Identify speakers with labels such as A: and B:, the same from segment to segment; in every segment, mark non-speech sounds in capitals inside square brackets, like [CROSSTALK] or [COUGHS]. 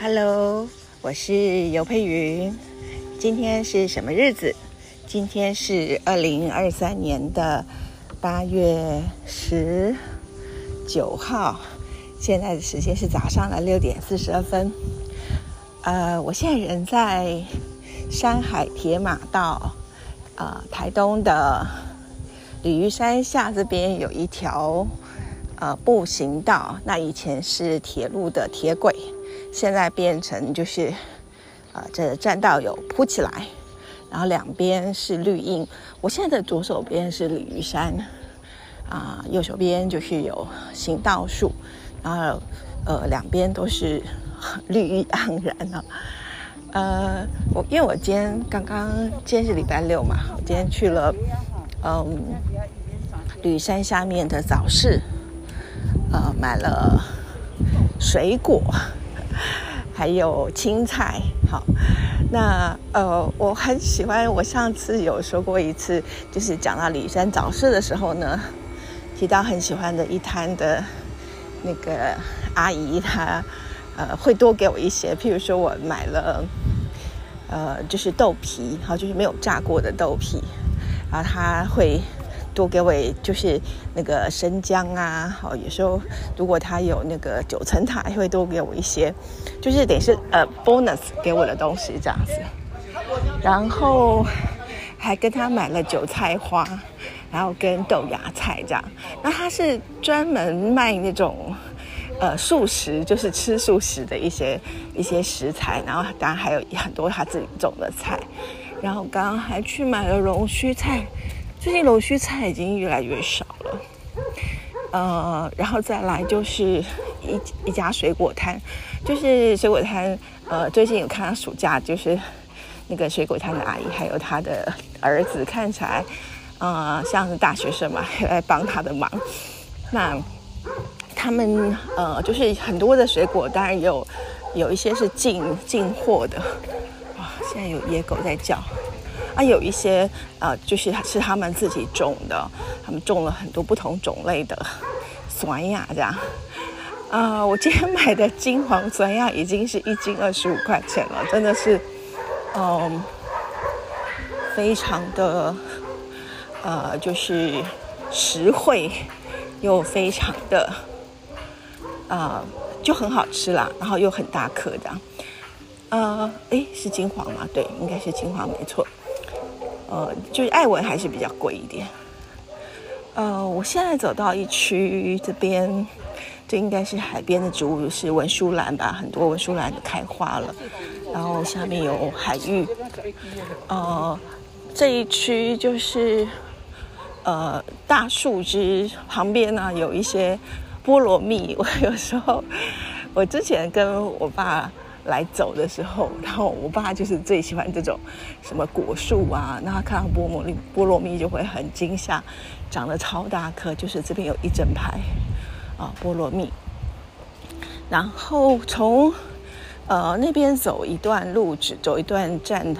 A: Hello，我是尤佩云。今天是什么日子？今天是二零二三年的八月十九号，现在的时间是早上的六点四十二分。呃，我现在人在山海铁马道，呃，台东的鲤鱼山下这边有一条呃步行道，那以前是铁路的铁轨。现在变成就是，呃，这栈道有铺起来，然后两边是绿荫。我现在的左手边是鲤鱼山，啊，右手边就是有行道树，然后呃两边都是绿意盎然啊。呃，我因为我今天刚刚今天是礼拜六嘛，我今天去了嗯鲤山下面的早市，呃，买了水果。还有青菜，好，那呃，我很喜欢。我上次有说过一次，就是讲到李山早市的时候呢，提到很喜欢的一摊的那个阿姨，她呃会多给我一些。譬如说我买了呃就是豆皮，好，就是没有炸过的豆皮，然后她会。多给我就是那个生姜啊，好，有时候如果他有那个九层塔，会多给我一些，就是等于是呃 bonus 给我的东西这样子。然后还跟他买了韭菜花，然后跟豆芽菜这样。那他是专门卖那种呃素食，就是吃素食的一些一些食材，然后当然还有很多他自己种的菜。然后刚刚还去买了龙须菜。最近龙须菜已经越来越少了，呃，然后再来就是一一家水果摊，就是水果摊，呃，最近有看到暑假，就是那个水果摊的阿姨还有她的儿子，看起来，呃，像是大学生嘛，来帮他的忙。那他们呃，就是很多的水果，当然有有一些是进进货的，哇，现在有野狗在叫。啊，有一些呃，就是是他们自己种的，他们种了很多不同种类的酸芽这样。啊，我今天买的金黄酸芽已经是一斤二十五块钱了，真的是，嗯，非常的呃，就是实惠又非常的啊，就很好吃啦，然后又很大颗的。呃，哎，是金黄吗？对，应该是金黄，没错。呃，就是艾文还是比较贵一点。呃，我现在走到一区这边，这应该是海边的植物是文殊兰吧，很多文殊兰都开花了，然后下面有海芋。呃，这一区就是呃大树枝旁边呢有一些菠萝蜜。[LAUGHS] 我有时候，我之前跟我爸。来走的时候，然后我爸就是最喜欢这种什么果树啊，那他看到菠萝蜜，菠萝蜜就会很惊吓，长得超大颗，就是这边有一整排啊菠萝蜜。然后从呃那边走一段路，只走一段栈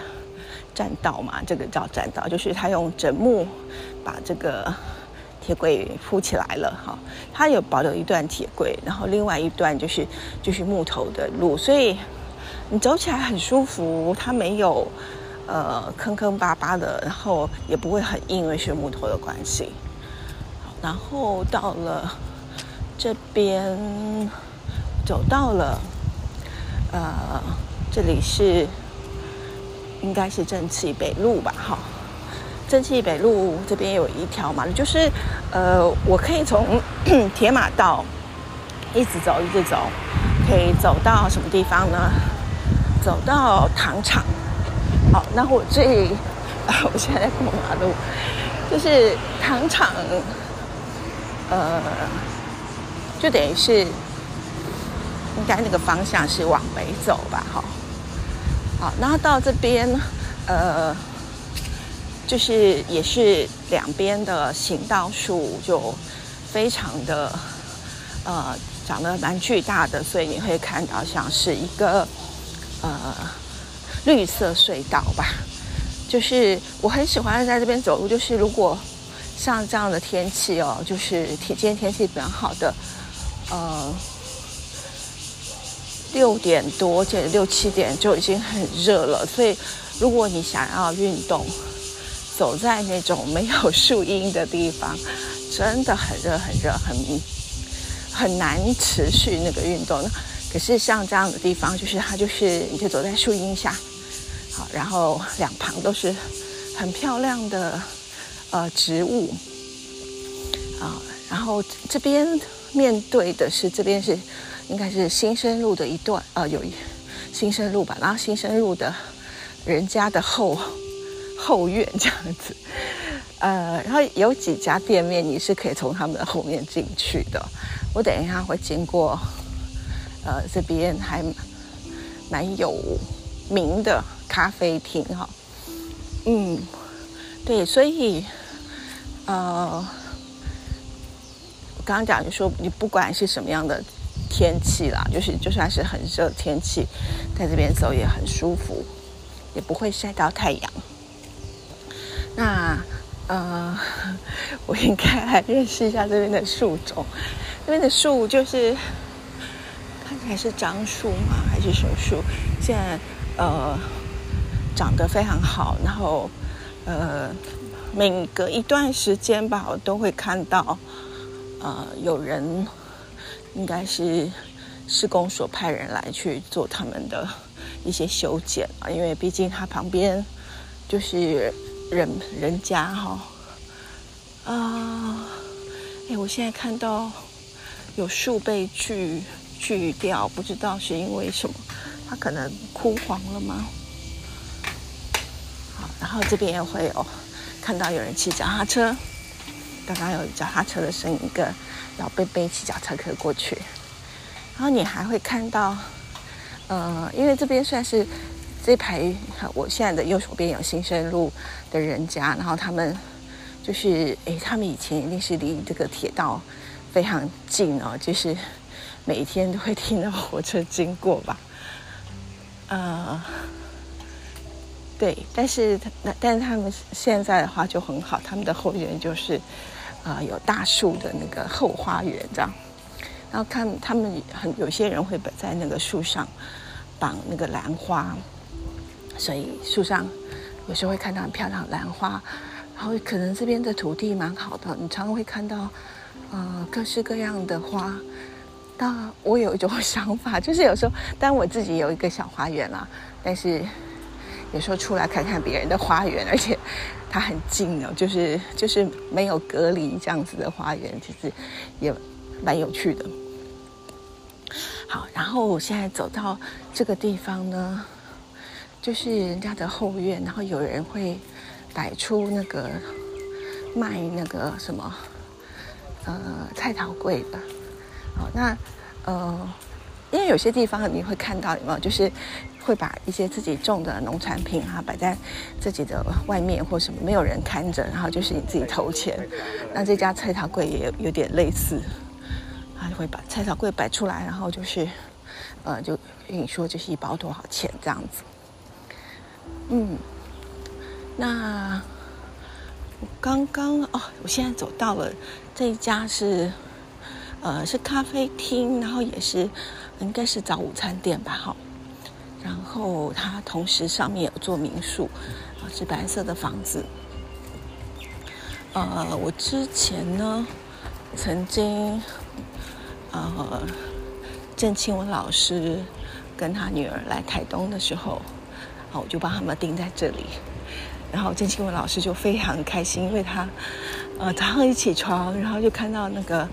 A: 栈道嘛，这个叫栈道，就是他用枕木把这个铁轨铺起来了哈，他有保留一段铁轨，然后另外一段就是就是木头的路，所以。你走起来很舒服，它没有，呃，坑坑巴巴的，然后也不会很硬，因为是木头的关系。然后到了这边，走到了，呃，这里是应该是正气北路吧？哈，正气北路这边有一条马路，就是呃，我可以从 [COUGHS] 铁马道一直走，一直走，可以走到什么地方呢？走到糖厂，好，那我最啊，[LAUGHS] 我现在在过马路，就是糖厂，呃，就等于是应该那个方向是往北走吧，哈，好，然后到这边，呃，就是也是两边的行道树就非常的呃长得蛮巨大的，所以你会看到像是一个。呃，绿色隧道吧，就是我很喜欢在这边走路。就是如果像这样的天气哦，就是天今天天气比较好的，呃，六点多，这六七点就已经很热了。所以，如果你想要运动，走在那种没有树荫的地方，真的很热很热，很很难持续那个运动。可是像这样的地方，就是它就是你就走在树荫下，好，然后两旁都是很漂亮的呃植物啊，然后这边面对的是这边是应该是新生路的一段呃有一新生路吧，然后新生路的人家的后后院这样子，呃，然后有几家店面你是可以从他们的后面进去的，我等一下会经过。呃，这边还蛮有名的咖啡厅哈，嗯，对，所以呃，我刚刚讲就说，你不管是什么样的天气啦，就是就算是很热天气，在这边走也很舒服，也不会晒到太阳。那呃，[LAUGHS] 我应该来认识一下这边的树种，这边的树就是。还是樟树吗？还是什么树？现在呃长得非常好，然后呃每隔一段时间吧，我都会看到呃有人应该是施工所派人来去做他们的一些修剪啊，因为毕竟它旁边就是人人家哈啊哎，我现在看到有树被锯。锯掉，不知道是因为什么，它可能枯黄了吗？好，然后这边也会有看到有人骑脚踏车，刚刚有脚踏车的声音，一个老贝贝骑脚踏车过去，然后你还会看到，呃，因为这边算是这排，我现在的右手边有新生路的人家，然后他们就是，哎，他们以前一定是离这个铁道非常近哦，就是。每天都会听到火车经过吧，呃，对，但是那但是他们现在的话就很好，他们的后园就是啊有大树的那个后花园这样，然后看他们很有些人会在那个树上绑那个兰花，所以树上有时候会看到很漂亮兰花，然后可能这边的土地蛮好的，你常常会看到呃各式各样的花。那我有一种想法，就是有时候，当然我自己有一个小花园啦，但是有时候出来看看别人的花园，而且它很近哦，[LAUGHS] 就是就是没有隔离这样子的花园，其实也蛮有趣的。好，然后我现在走到这个地方呢，就是人家的后院，然后有人会摆出那个卖那个什么呃菜桃柜的。好，那呃，因为有些地方你会看到有没有，就是会把一些自己种的农产品哈摆在自己的外面或什么，没有人看着，然后就是你自己投钱。那这家菜桃柜也有点类似，他就会把菜桃柜摆出来，然后就是呃，就跟你说就是一包多少钱这样子。嗯，那刚刚哦，我现在走到了这一家是。呃，是咖啡厅，然后也是应该是早午餐店吧，哈。然后它同时上面有做民宿，是白色的房子。呃，我之前呢曾经，呃，郑清文老师跟他女儿来台东的时候，啊，我就帮他们订在这里。然后郑清文老师就非常开心，因为他呃早上一起床，然后就看到那个。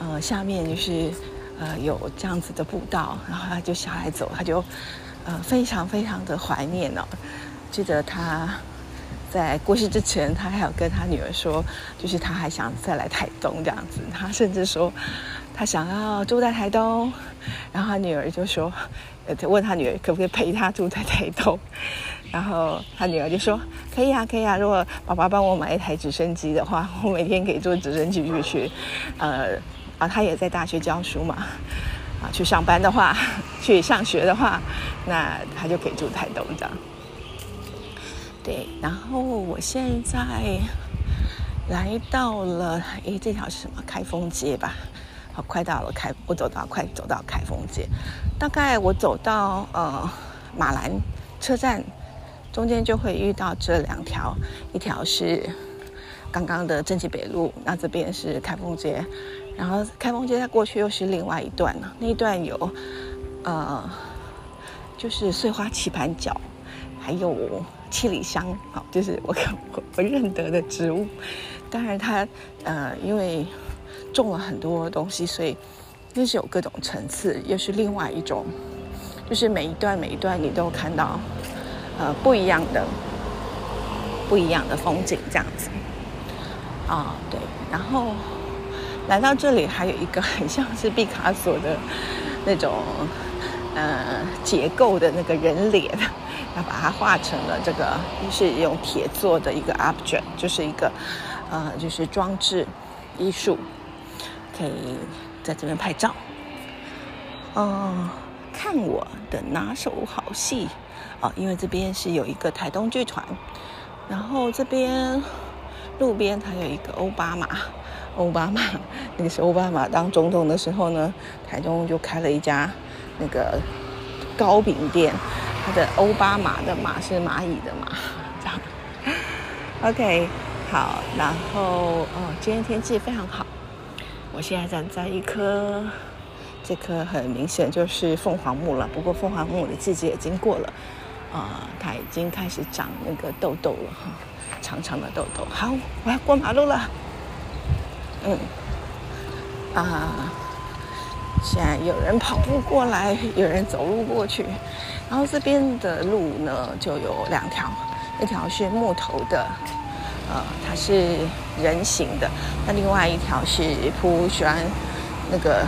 A: 呃，下面就是呃有这样子的步道，然后他就下来走，他就呃非常非常的怀念哦。记得他在过世之前，他还有跟他女儿说，就是他还想再来台东这样子。他甚至说他想要住在台东，然后他女儿就说，呃，问他女儿可不可以陪他住在台东，然后他女儿就说可以啊，可以啊。如果爸爸帮我买一台直升机的话，我每天可以坐直升机去去，呃。啊，他也在大学教书嘛，啊，去上班的话，去上学的话，那他就可以住台东这样。对，然后我现在来到了，诶，这条是什么？开封街吧。好，快到了开，我走到快走到开封街，大概我走到呃马兰车站中间就会遇到这两条，一条是刚刚的正气北路，那这边是开封街，然后开封街再过去又是另外一段那一段有呃就是碎花棋盘角，还有七里香，好，就是我我我认得的植物。当然，它呃，因为种了很多东西，所以那是有各种层次，又是另外一种，就是每一段每一段你都看到呃不一样的不一样的风景这样子啊，对。然后来到这里，还有一个很像是毕卡索的那种呃结构的那个人脸，要把它画成了这个，是用铁做的一个 object，就是一个。呃，就是装置艺术，可以在这边拍照。嗯，看我的拿手好戏哦，因为这边是有一个台东剧团，然后这边路边还有一个奥巴马，奥巴马 [LAUGHS] 那个是奥巴马当总统的时候呢，台东就开了一家那个糕饼店，它的奥巴马的马是蚂蚁的马，这样。OK。好，然后哦，今天天气非常好。我现在站在一棵，这棵很明显就是凤凰木了。不过凤凰木的季节已经过了，啊，它已经开始长那个痘痘了哈，长长的痘痘。好，我要过马路了。嗯，啊，现在有人跑步过来，有人走路过去。然后这边的路呢，就有两条，一条是木头的。呃，它是人行的，那另外一条是铺砖，那个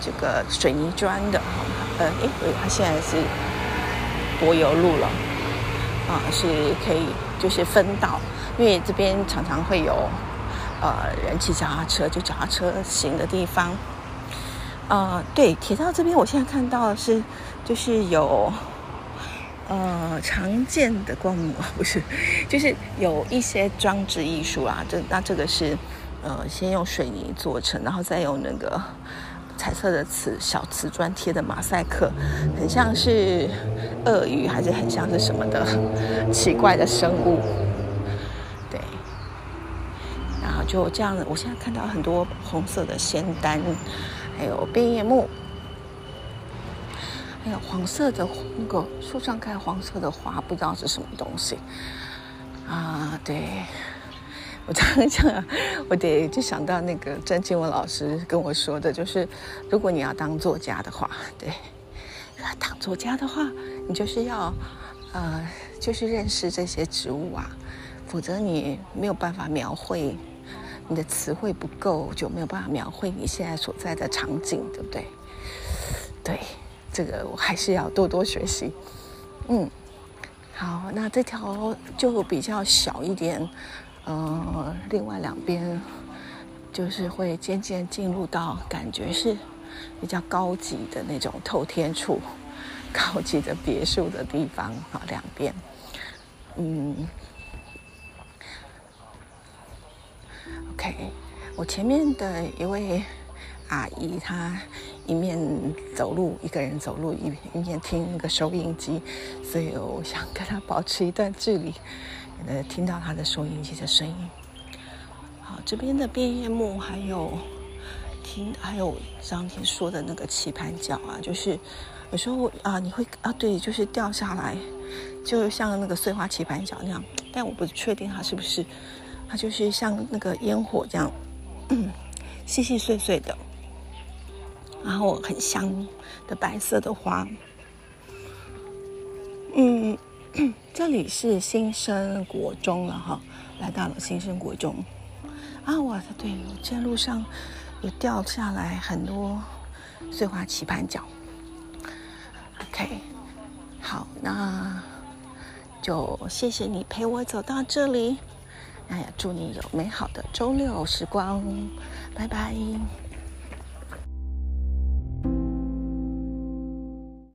A: 这个水泥砖的，呃，哎，它现在是柏油路了，啊，是可以就是分道，因为这边常常会有呃人骑脚踏车，就脚踏车行的地方，啊，对，铁道这边我现在看到的是就是有。呃，常见的光幕不是，就是有一些装置艺术啊。这那这个是，呃，先用水泥做成，然后再用那个彩色的瓷小瓷砖贴的马赛克，很像是鳄鱼，还是很像是什么的奇怪的生物。就这样子，我现在看到很多红色的仙丹，还有变叶木。还有黄色的那个树上开黄色的花，不知道是什么东西啊？对，我常常讲，我得就想到那个郑静文老师跟我说的，就是如果你要当作家的话，对，当作家的话，你就是要呃，就是认识这些植物啊，否则你没有办法描绘，你的词汇不够，就没有办法描绘你现在所在的场景，对不对？对。这个我还是要多多学习，嗯，好，那这条就比较小一点，呃，另外两边就是会渐渐进入到感觉是比较高级的那种透天处、[LAUGHS] 高级的别墅的地方，好，两边，嗯，OK，我前面的一位。阿姨她一面走路，一个人走路，一一面听那个收音机，所以我想跟她保持一段距离，呃，听到她的收音机的声音。好，这边的变叶木还有听，还有张天说的那个棋盘角啊，就是有时候啊，你会啊，对，就是掉下来，就像那个碎花棋盘角那样，但我不确定它是不是，它就是像那个烟火这样，细细碎碎的。然后很香的白色的花，嗯，[COUGHS] 这里是新生国中了哈，来到了新生国中。啊，我的队友在路上有掉下来很多碎花棋盘角，OK，好，那就谢谢你陪我走到这里，哎呀，祝你有美好的周六时光，拜拜。